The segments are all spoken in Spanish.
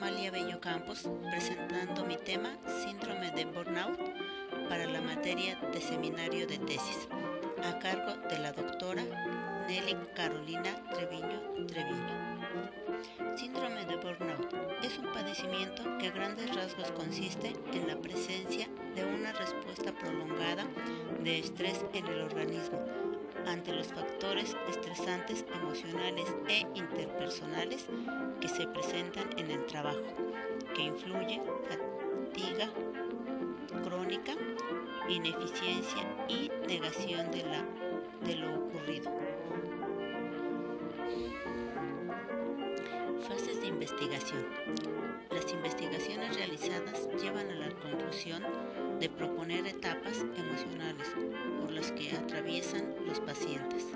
Amalia Bello Campos presentando mi tema Síndrome de Burnout para la materia de seminario de tesis, a cargo de la doctora Nelly Carolina Treviño Treviño. Síndrome de Burnout es un padecimiento que a grandes rasgos consiste en la presencia de una respuesta prolongada de estrés en el organismo ante los factores estresantes emocionales e interpersonales que se presentan en el trabajo, que influyen fatiga crónica, ineficiencia y negación de, la, de lo ocurrido. Fases de investigación. Las investigaciones realizadas llevan a la conclusión de proponer etapas emocionales por las que atraviesan los pacientes.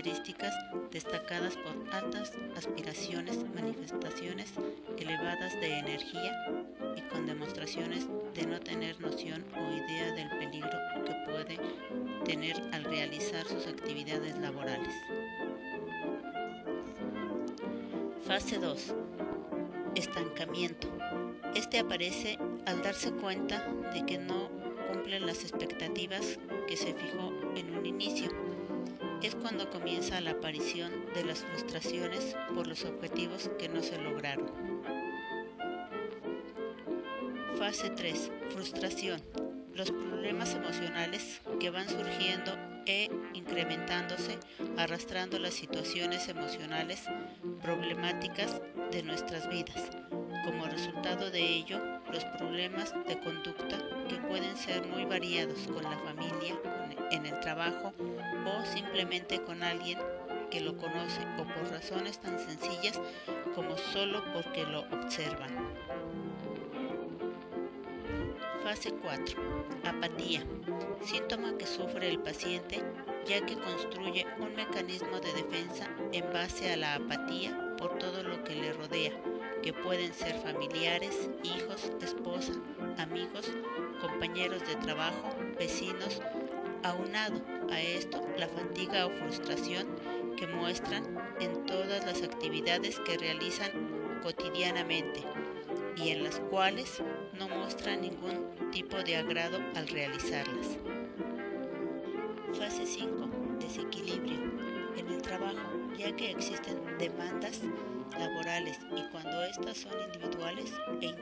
Características destacadas por altas aspiraciones, manifestaciones elevadas de energía y con demostraciones de no tener noción o idea del peligro que puede tener al realizar sus actividades laborales. Fase 2. Estancamiento. Este aparece al darse cuenta de que no cumplen las expectativas que se fijó en un inicio. Es cuando comienza la aparición de las frustraciones por los objetivos que no se lograron. Fase 3. Frustración. Los problemas emocionales que van surgiendo e incrementándose, arrastrando las situaciones emocionales problemáticas de nuestras vidas. Como resultado de ello, los problemas de conducta que pueden ser muy variados con la familia, en el trabajo o simplemente con alguien que lo conoce o por razones tan sencillas como solo porque lo observan. Fase 4. Apatía. Síntoma que sufre el paciente ya que construye un mecanismo de defensa en base a la apatía por todo lo que le rodea, que pueden ser familiares, hijos, esposa, amigos, compañeros de trabajo, vecinos, aunado a esto la fatiga o frustración que muestran en todas las actividades que realizan cotidianamente y en las cuales no muestran ningún tipo de agrado al realizarlas. Fase 5. Desequilibrio. En el trabajo, ya que existen demandas laborales y cuando estas son individuales e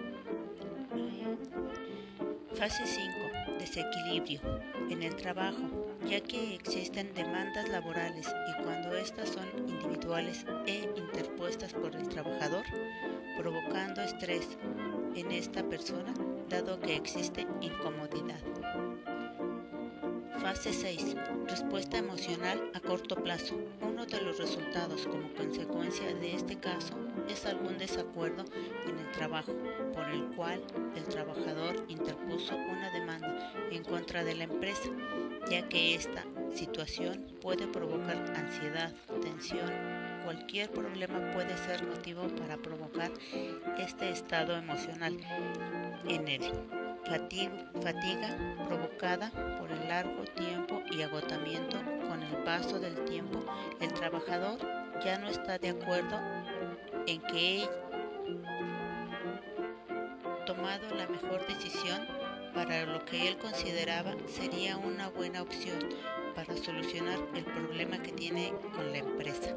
Fase 5. Desequilibrio. En el trabajo, ya que existen demandas laborales y cuando estas son individuales e interpuestas por el trabajador, provocando estrés en esta persona, dado que existe incomodidad. Fase 6. Respuesta emocional a corto plazo. Uno de los resultados como consecuencia de este caso es algún desacuerdo en el trabajo, por el cual el trabajador interpuso una demanda en contra de la empresa, ya que esta situación puede provocar ansiedad, tensión, cualquier problema puede ser motivo para provocar este estado emocional en él fatiga provocada por el largo tiempo y agotamiento con el paso del tiempo, el trabajador ya no está de acuerdo en que he tomado la mejor decisión para lo que él consideraba sería una buena opción para solucionar el problema que tiene con la empresa.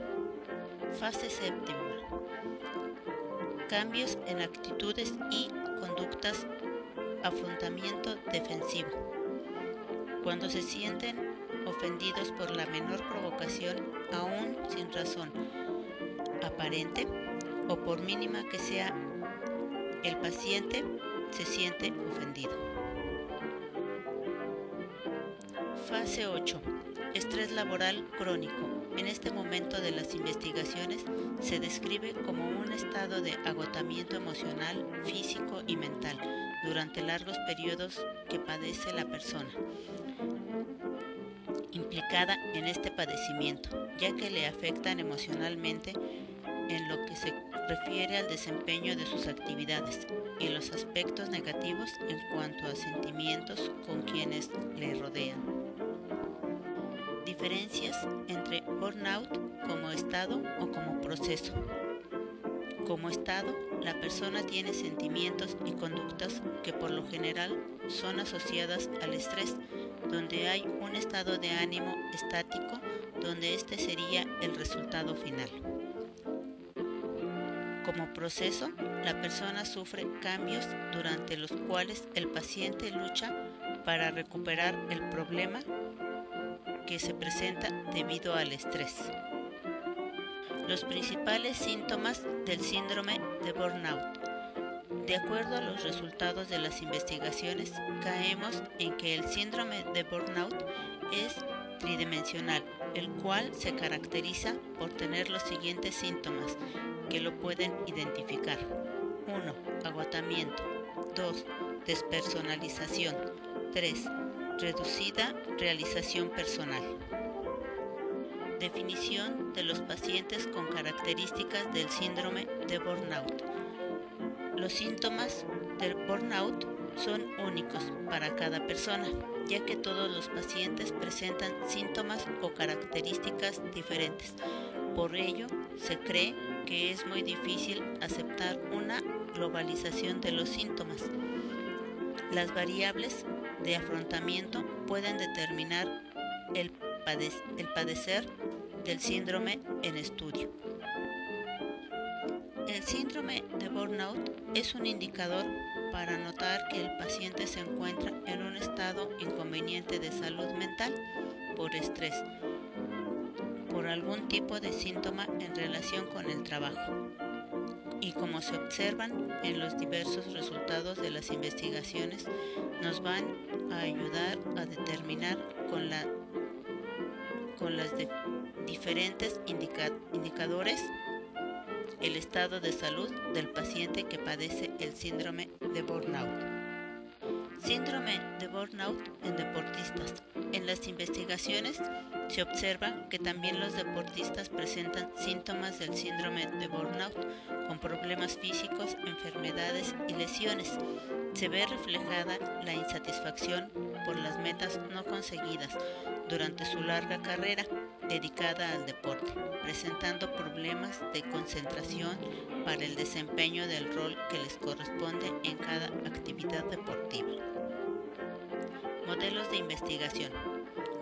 Fase séptima. Cambios en actitudes y conductas afrontamiento defensivo. Cuando se sienten ofendidos por la menor provocación, aún sin razón aparente o por mínima que sea, el paciente se siente ofendido. Fase 8. Estrés laboral crónico. En este momento de las investigaciones se describe como un estado de agotamiento emocional, físico y mental durante largos periodos que padece la persona implicada en este padecimiento, ya que le afectan emocionalmente en lo que se refiere al desempeño de sus actividades y los aspectos negativos en cuanto a sentimientos con quienes le rodean. Diferencias entre burnout como estado o como proceso. Como estado, la persona tiene sentimientos y conductas que por lo general son asociadas al estrés, donde hay un estado de ánimo estático, donde este sería el resultado final. Como proceso, la persona sufre cambios durante los cuales el paciente lucha para recuperar el problema que se presenta debido al estrés. Los principales síntomas del síndrome de burnout. De acuerdo a los resultados de las investigaciones, caemos en que el síndrome de burnout es tridimensional, el cual se caracteriza por tener los siguientes síntomas que lo pueden identificar. 1. Agotamiento. 2. Despersonalización. 3. Reducida realización personal. Definición de los pacientes con características del síndrome de burnout. Los síntomas del burnout son únicos para cada persona, ya que todos los pacientes presentan síntomas o características diferentes. Por ello, se cree que es muy difícil aceptar una globalización de los síntomas. Las variables de afrontamiento pueden determinar el, padecer del síndrome en estudio. El síndrome de burnout es un indicador para notar que el paciente se encuentra en un estado inconveniente de salud mental por estrés, por algún tipo de síntoma en relación con el trabajo. Y como se observan en los diversos resultados de las investigaciones, nos van a ayudar a determinar con, la, con los diferentes indicadores el estado de salud del paciente que padece el síndrome de burnout. Síndrome de burnout en deportistas. En las investigaciones se observa que también los deportistas presentan síntomas del síndrome de burnout con problemas físicos, enfermedades y lesiones. Se ve reflejada la insatisfacción por las metas no conseguidas durante su larga carrera dedicada al deporte, presentando problemas de concentración para el desempeño del rol que les corresponde en cada actividad deportiva. Modelos de investigación.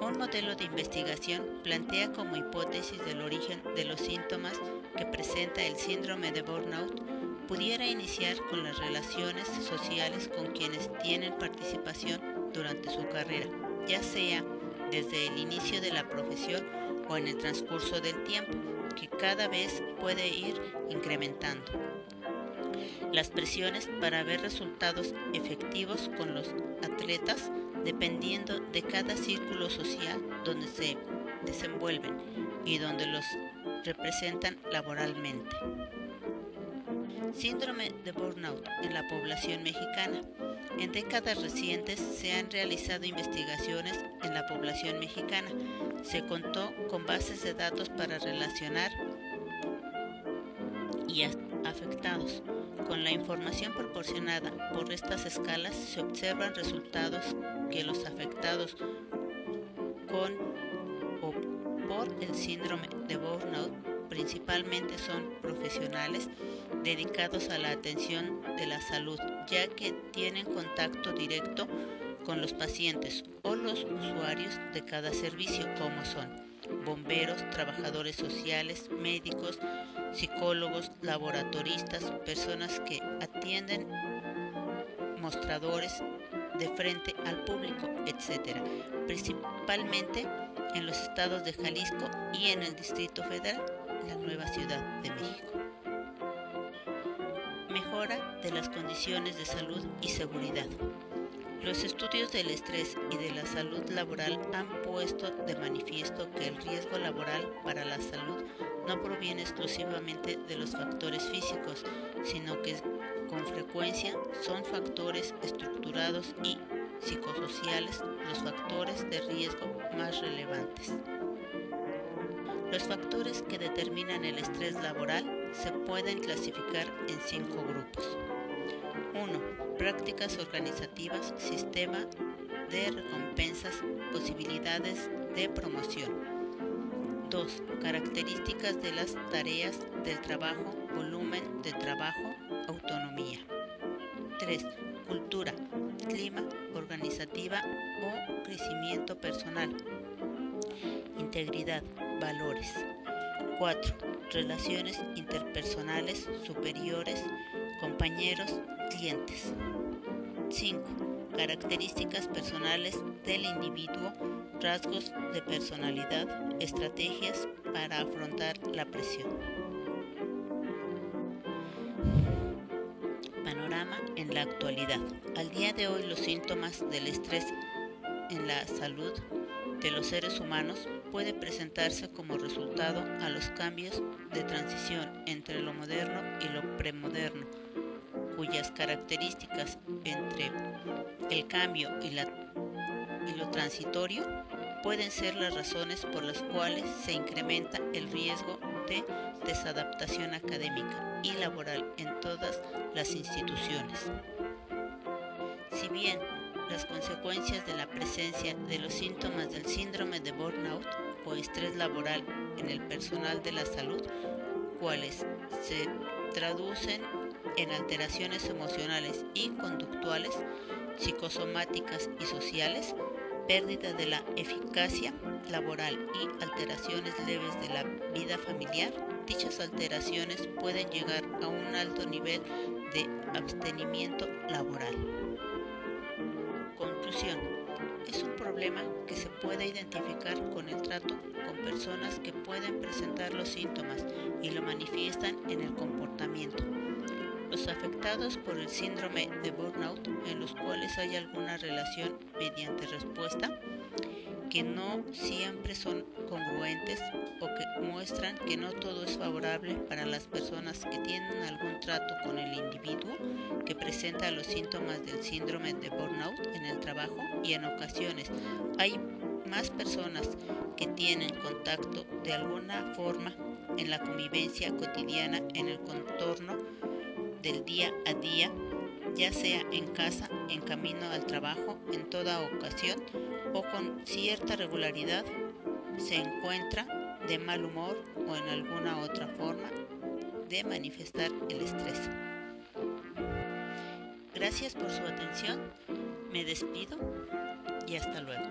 Un modelo de investigación plantea como hipótesis del origen de los síntomas que presenta el síndrome de burnout pudiera iniciar con las relaciones sociales con quienes tienen participación durante su carrera, ya sea desde el inicio de la profesión o en el transcurso del tiempo, que cada vez puede ir incrementando. Las presiones para ver resultados efectivos con los atletas dependiendo de cada círculo social donde se desenvuelven y donde los representan laboralmente. Síndrome de burnout en la población mexicana. En décadas recientes se han realizado investigaciones en la población mexicana. Se contó con bases de datos para relacionar y afectados. Con la información proporcionada por estas escalas se observan resultados que los afectados con o por el síndrome de burnout principalmente son profesionales dedicados a la atención de la salud, ya que tienen contacto directo con los pacientes o los usuarios de cada servicio, como son bomberos, trabajadores sociales, médicos, psicólogos, laboratoristas, personas que atienden mostradores de frente al público, etc. Principalmente en los estados de Jalisco y en el Distrito Federal, nueva Ciudad de México. Mejora de las condiciones de salud y seguridad. Los estudios del estrés y de la salud laboral han puesto de manifiesto que el riesgo laboral para la salud no proviene exclusivamente de los factores físicos, sino que con frecuencia son factores estructurados y psicosociales los factores de riesgo más relevantes. Los factores que determinan el estrés laboral se pueden clasificar en cinco grupos. 1. Prácticas organizativas, sistema de recompensas, posibilidades de promoción. 2. Características de las tareas del trabajo, volumen de trabajo, autonomía. 3. Cultura, clima organizativa o crecimiento personal. Integridad, valores. 4. Relaciones interpersonales superiores, compañeros, clientes. 5. Características personales del individuo, rasgos de personalidad, estrategias para afrontar la presión. Panorama en la actualidad. Al día de hoy los síntomas del estrés en la salud de los seres humanos puede presentarse como resultado a los cambios de transición entre lo moderno y lo premoderno, cuyas características entre el cambio y, lo transitorio pueden ser las razones por las cuales se incrementa el riesgo de desadaptación académica y laboral en todas las instituciones. Si bien las consecuencias de la presencia de los síntomas del síndrome de burnout o estrés laboral en el personal de la salud, cuales se traducen en alteraciones emocionales y conductuales, psicosomáticas y sociales, pérdida de la eficacia laboral y alteraciones leves de la vida familiar, dichas alteraciones pueden llegar a un alto nivel de abstenimiento laboral. Es un problema que se puede identificar con el trato con personas que pueden presentar los síntomas y lo manifiestan en el comportamiento. Los afectados por el síndrome de burnout, en los cuales hay alguna relación mediante respuesta, que no siempre son congruentes o que muestran que no todo es favorable para las personas que tienen algún trato con el individuo que presenta los síntomas del síndrome de burnout en el trabajo y en ocasiones. Hay más personas que tienen contacto de alguna forma en la convivencia cotidiana en el contorno del día a día, ya sea en casa, en camino al trabajo, en toda ocasión o con cierta regularidad, se encuentra de mal humor o en alguna otra forma de manifestar el estrés. Gracias por su atención, me despido y hasta luego.